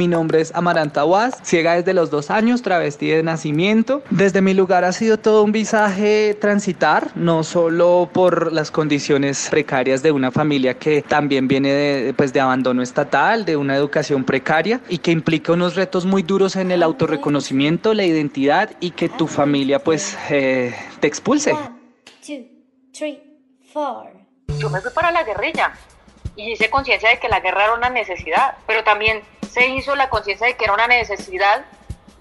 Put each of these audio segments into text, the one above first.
Mi nombre es Amaranta Was, ciega desde los dos años, travesti de nacimiento. Desde mi lugar ha sido todo un visaje transitar, no solo por las condiciones precarias de una familia que también viene de, pues, de abandono estatal, de una educación precaria y que implica unos retos muy duros en el autorreconocimiento, la identidad y que tu familia pues eh, te expulse. Yo me fui para la guerrilla y hice conciencia de que la guerra era una necesidad, pero también se hizo la conciencia de que era una necesidad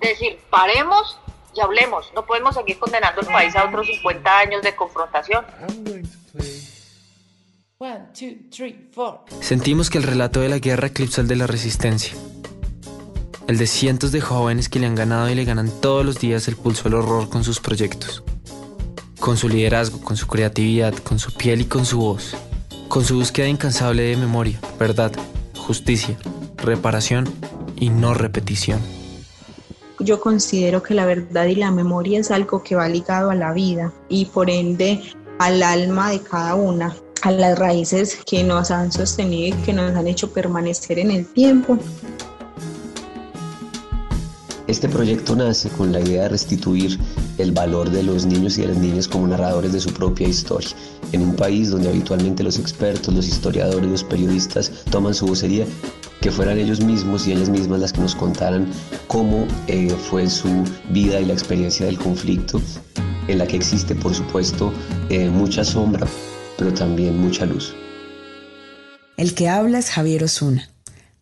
de decir, paremos y hablemos. No podemos seguir condenando el país a otros 50 años de confrontación. Sentimos que el relato de la guerra eclipsa el de la resistencia. El de cientos de jóvenes que le han ganado y le ganan todos los días el pulso al horror con sus proyectos. Con su liderazgo, con su creatividad, con su piel y con su voz. Con su búsqueda incansable de memoria, verdad, justicia, reparación y no repetición. Yo considero que la verdad y la memoria es algo que va ligado a la vida y por ende al alma de cada una, a las raíces que nos han sostenido y que nos han hecho permanecer en el tiempo. Este proyecto nace con la idea de restituir el valor de los niños y de las niñas como narradores de su propia historia, en un país donde habitualmente los expertos, los historiadores, los periodistas toman su vocería, que fueran ellos mismos y ellas mismas las que nos contaran cómo eh, fue su vida y la experiencia del conflicto, en la que existe, por supuesto, eh, mucha sombra, pero también mucha luz. El que habla es Javier Osuna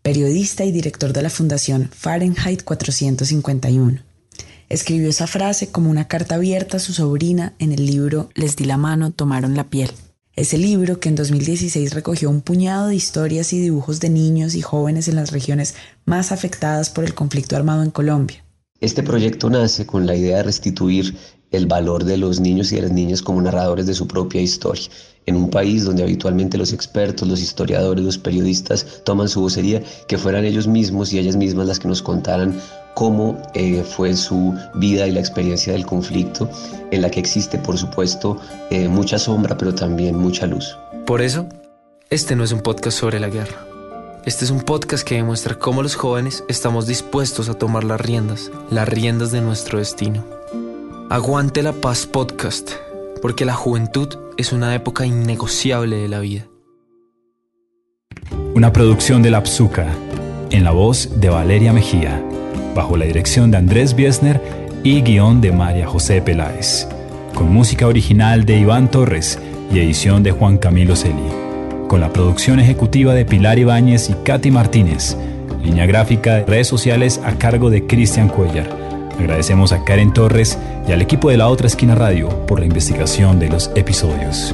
periodista y director de la Fundación Fahrenheit 451. Escribió esa frase como una carta abierta a su sobrina en el libro Les di la mano, tomaron la piel. Ese libro que en 2016 recogió un puñado de historias y dibujos de niños y jóvenes en las regiones más afectadas por el conflicto armado en Colombia. Este proyecto nace con la idea de restituir el valor de los niños y de las niñas como narradores de su propia historia, en un país donde habitualmente los expertos, los historiadores, los periodistas toman su vocería, que fueran ellos mismos y ellas mismas las que nos contaran cómo eh, fue su vida y la experiencia del conflicto, en la que existe, por supuesto, eh, mucha sombra, pero también mucha luz. Por eso, este no es un podcast sobre la guerra. Este es un podcast que demuestra cómo los jóvenes estamos dispuestos a tomar las riendas, las riendas de nuestro destino. Aguante la paz podcast, porque la juventud es una época innegociable de la vida. Una producción de La Psuca, en la voz de Valeria Mejía, bajo la dirección de Andrés Biesner y guion de María José Peláez, con música original de Iván Torres y edición de Juan Camilo Celi. con la producción ejecutiva de Pilar Ibáñez y Katy Martínez. Línea gráfica de redes sociales a cargo de Cristian Cuellar. Agradecemos a Karen Torres y al equipo de la otra esquina radio por la investigación de los episodios.